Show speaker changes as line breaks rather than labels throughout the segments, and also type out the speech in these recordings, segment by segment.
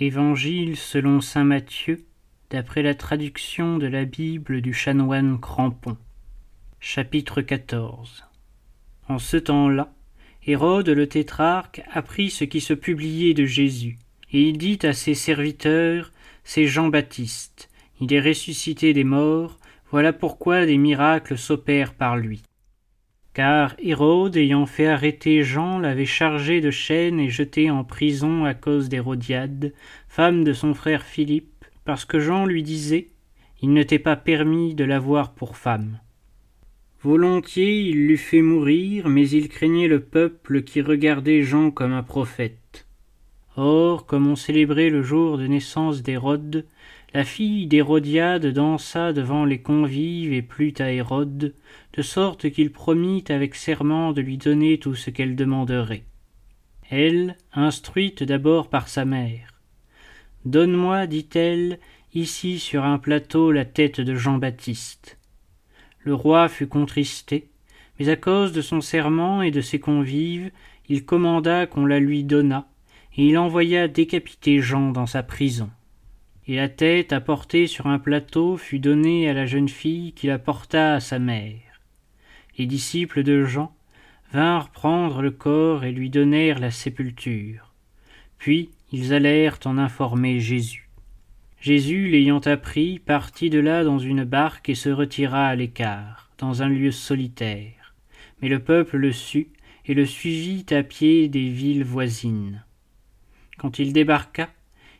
Évangile selon saint Matthieu, d'après la traduction de la Bible du chanoine Crampon. Chapitre 14 En ce temps-là, Hérode le tétrarque apprit ce qui se publiait de Jésus, et il dit à ses serviteurs, c'est Jean-Baptiste, il est ressuscité des morts, voilà pourquoi des miracles s'opèrent par lui. Car Hérode, ayant fait arrêter Jean, l'avait chargé de chaînes et jeté en prison à cause d'Hérodiade, femme de son frère Philippe, parce que Jean lui disait Il ne t'est pas permis de l'avoir pour femme. Volontiers il l'eût fait mourir, mais il craignait le peuple qui regardait Jean comme un prophète. Or, comme on célébrait le jour de naissance d'Hérode, la fille d'Hérodiade dansa devant les convives et plut à Hérode, de sorte qu'il promit avec serment de lui donner tout ce qu'elle demanderait. Elle, instruite d'abord par sa mère. Donne-moi, dit-elle, ici sur un plateau la tête de Jean-Baptiste. Le roi fut contristé, mais à cause de son serment et de ses convives, il commanda qu'on la lui donnât, et il envoya décapiter Jean dans sa prison et la tête apportée sur un plateau fut donnée à la jeune fille qui la porta à sa mère. Les disciples de Jean vinrent prendre le corps et lui donnèrent la sépulture. Puis ils allèrent en informer Jésus. Jésus, l'ayant appris, partit de là dans une barque et se retira à l'écart, dans un lieu solitaire. Mais le peuple le sut et le suivit à pied des villes voisines. Quand il débarqua,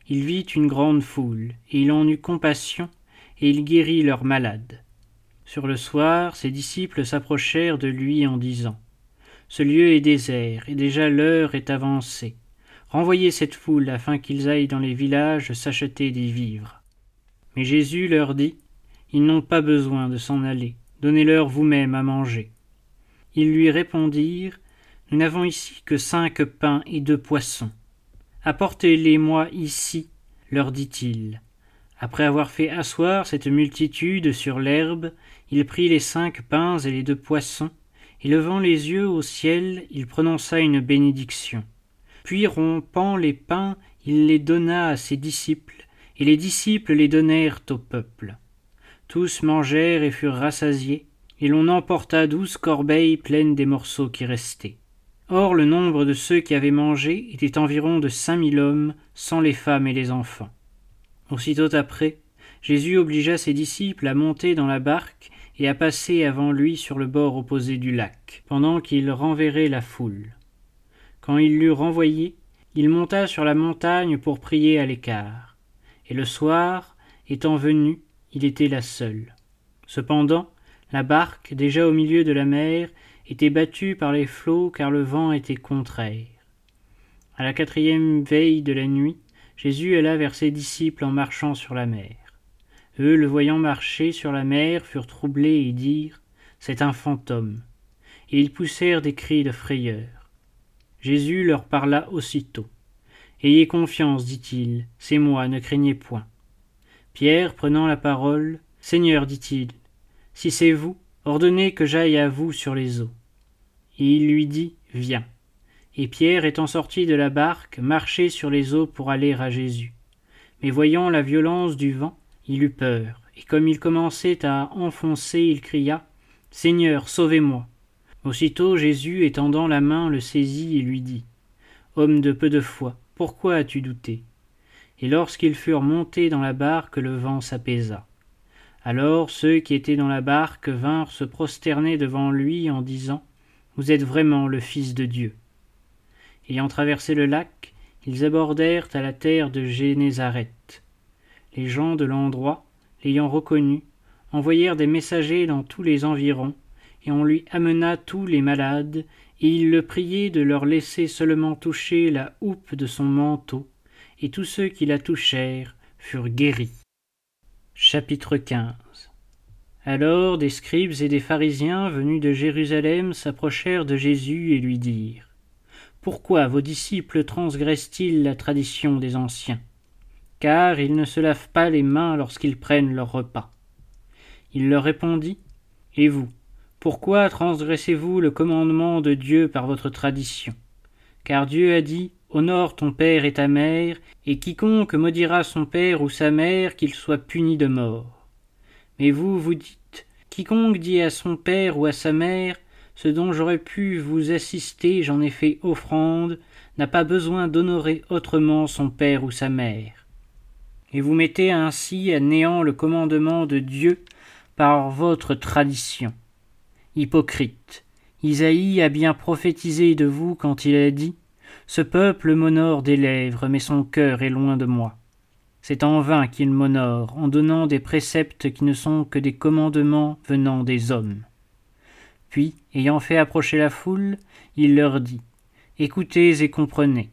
il vit une grande foule, et il en eut compassion, et il guérit leurs malades. Sur le soir, ses disciples s'approchèrent de lui en disant Ce lieu est désert, et déjà l'heure est avancée. Renvoyez cette foule afin qu'ils aillent dans les villages s'acheter des vivres. Mais Jésus leur dit Ils n'ont pas besoin de s'en aller, donnez-leur vous-même à manger. Ils lui répondirent Nous n'avons ici que cinq pains et deux poissons. Apportez-les-moi ici, leur dit-il. Après avoir fait asseoir cette multitude sur l'herbe, il prit les cinq pains et les deux poissons, et levant les yeux au ciel, il prononça une bénédiction. Puis rompant les pains, il les donna à ses disciples, et les disciples les donnèrent au peuple. Tous mangèrent et furent rassasiés, et l'on emporta douze corbeilles pleines des morceaux qui restaient. Or le nombre de ceux qui avaient mangé était environ de cinq mille hommes, sans les femmes et les enfants. Aussitôt après, Jésus obligea ses disciples à monter dans la barque et à passer avant lui sur le bord opposé du lac, pendant qu'il renverrait la foule. Quand il l'eut renvoyé, il monta sur la montagne pour prier à l'écart. Et le soir, étant venu, il était là seul. Cependant, la barque, déjà au milieu de la mer, était battu par les flots car le vent était contraire. À la quatrième veille de la nuit, Jésus alla vers ses disciples en marchant sur la mer. Eux, le voyant marcher sur la mer, furent troublés et dirent C'est un fantôme. Et ils poussèrent des cris de frayeur. Jésus leur parla aussitôt. Ayez confiance, dit-il, c'est moi, ne craignez point. Pierre, prenant la parole, Seigneur, dit-il, si c'est vous, Ordonnez que j'aille à vous sur les eaux. Et il lui dit Viens. Et Pierre, étant sorti de la barque, marchait sur les eaux pour aller à Jésus. Mais voyant la violence du vent, il eut peur, et comme il commençait à enfoncer, il cria Seigneur, sauvez-moi. Aussitôt Jésus, étendant la main, le saisit et lui dit Homme de peu de foi, pourquoi as-tu douté? Et lorsqu'ils furent montés dans la barque, le vent s'apaisa. Alors ceux qui étaient dans la barque vinrent se prosterner devant lui en disant Vous êtes vraiment le Fils de Dieu. Ayant traversé le lac, ils abordèrent à la terre de Génézareth. Les gens de l'endroit, l'ayant reconnu, envoyèrent des messagers dans tous les environs, et on lui amena tous les malades, et il le priait de leur laisser seulement toucher la houppe de son manteau, et tous ceux qui la touchèrent furent guéris. Chapitre 15 Alors des scribes et des pharisiens venus de Jérusalem s'approchèrent de Jésus et lui dirent Pourquoi vos disciples transgressent-ils la tradition des anciens? Car ils ne se lavent pas les mains lorsqu'ils prennent leur repas. Il leur répondit Et vous, pourquoi transgressez-vous le commandement de Dieu par votre tradition? Car Dieu a dit Honore ton père et ta mère, et quiconque maudira son père ou sa mère, qu'il soit puni de mort. Mais vous, vous dites, quiconque dit à son père ou à sa mère, ce dont j'aurais pu vous assister, j'en ai fait offrande, n'a pas besoin d'honorer autrement son père ou sa mère. Et vous mettez ainsi à néant le commandement de Dieu par votre tradition. Hypocrite, Isaïe a bien prophétisé de vous quand il a dit Ce peuple m'honore des lèvres, mais son cœur est loin de moi. C'est en vain qu'il m'honore, en donnant des préceptes qui ne sont que des commandements venant des hommes. Puis, ayant fait approcher la foule, il leur dit Écoutez et comprenez.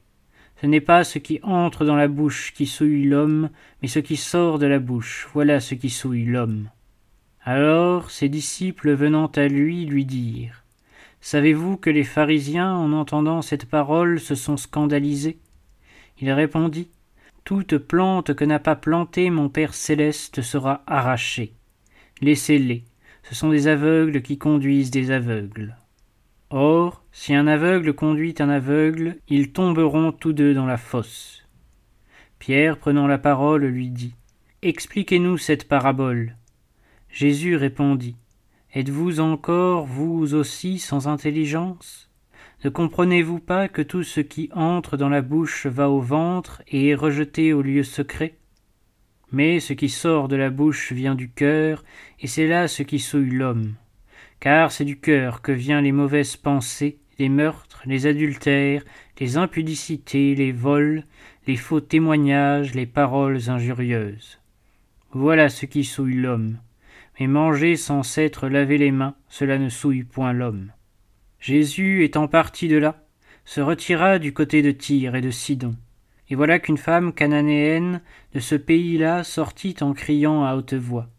Ce n'est pas ce qui entre dans la bouche qui souille l'homme, mais ce qui sort de la bouche, voilà ce qui souille l'homme. Alors ses disciples venant à lui lui dirent Savez-vous que les pharisiens, en entendant cette parole, se sont scandalisés? Il répondit Toute plante que n'a pas plantée mon Père céleste sera arrachée. Laissez-les, ce sont des aveugles qui conduisent des aveugles. Or, si un aveugle conduit un aveugle, ils tomberont tous deux dans la fosse. Pierre, prenant la parole, lui dit Expliquez-nous cette parabole. Jésus répondit Êtes-vous encore, vous aussi, sans intelligence? Ne comprenez-vous pas que tout ce qui entre dans la bouche va au ventre et est rejeté au lieu secret? Mais ce qui sort de la bouche vient du cœur, et c'est là ce qui souille l'homme car c'est du cœur que viennent les mauvaises pensées, les meurtres, les adultères, les impudicités, les vols, les faux témoignages, les paroles injurieuses. Voilà ce qui souille l'homme. Mais manger sans s'être lavé les mains, cela ne souille point l'homme. Jésus, étant parti de là, se retira du côté de Tyr et de Sidon. Et voilà qu'une femme cananéenne de ce pays-là sortit en criant à haute voix.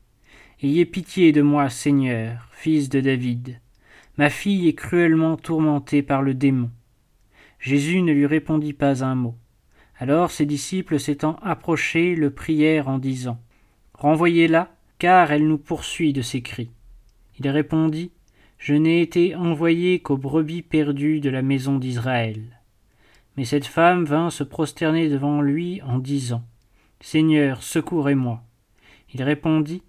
Ayez pitié de moi, Seigneur, fils de David. Ma fille est cruellement tourmentée par le démon. Jésus ne lui répondit pas un mot. Alors ses disciples s'étant approchés le prièrent en disant Renvoyez-la, car elle nous poursuit de ses cris. Il répondit Je n'ai été envoyé qu'aux brebis perdues de la maison d'Israël. Mais cette femme vint se prosterner devant lui en disant Seigneur, secourez-moi. Il répondit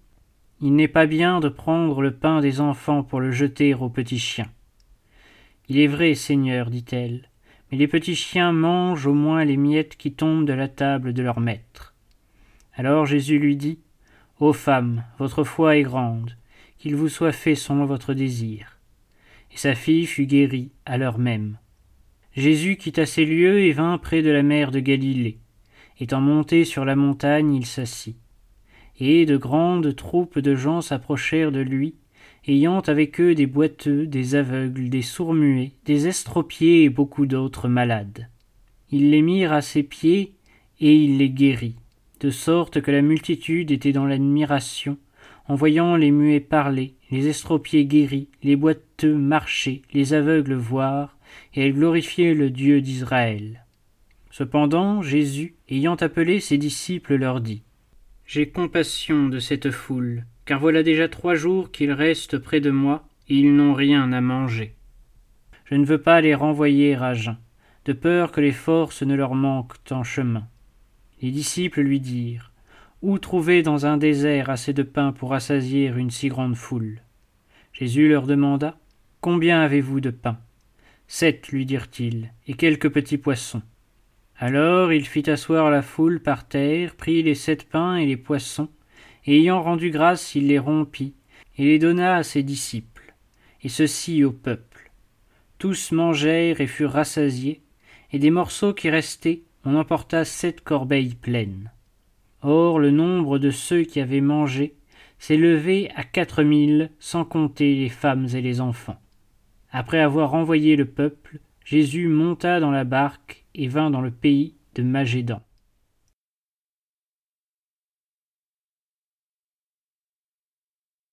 il n'est pas bien de prendre le pain des enfants pour le jeter aux petits chiens. Il est vrai, Seigneur, dit-elle, mais les petits chiens mangent au moins les miettes qui tombent de la table de leur maître. Alors Jésus lui dit Ô femme, votre foi est grande, qu'il vous soit fait selon votre désir. Et sa fille fut guérie à l'heure même. Jésus quitta ces lieux et vint près de la mer de Galilée. Étant monté sur la montagne, il s'assit et de grandes troupes de gens s'approchèrent de lui, ayant avec eux des boiteux, des aveugles, des sourds-muets, des estropiés et beaucoup d'autres malades. Ils les mirent à ses pieds, et il les guérit, de sorte que la multitude était dans l'admiration, en voyant les muets parler, les estropiés guéris, les boiteux marcher, les aveugles voir, et elle glorifiait le Dieu d'Israël. Cependant, Jésus, ayant appelé ses disciples, leur dit j'ai compassion de cette foule, car voilà déjà trois jours qu'ils restent près de moi, et ils n'ont rien à manger. Je ne veux pas les renvoyer à jeun, de peur que les forces ne leur manquent en chemin. Les disciples lui dirent Où trouver dans un désert assez de pain pour assasier une si grande foule? Jésus leur demanda Combien avez-vous de pain Sept, lui dirent-ils, et quelques petits poissons. Alors il fit asseoir la foule par terre, prit les sept pains et les poissons, et ayant rendu grâce, il les rompit, et les donna à ses disciples, et ceci au peuple. Tous mangèrent et furent rassasiés, et des morceaux qui restaient, on emporta sept corbeilles pleines. Or le nombre de ceux qui avaient mangé s'élevait à quatre mille, sans compter les femmes et les enfants. Après avoir renvoyé le peuple, Jésus monta dans la barque et vint dans le pays de Magédan.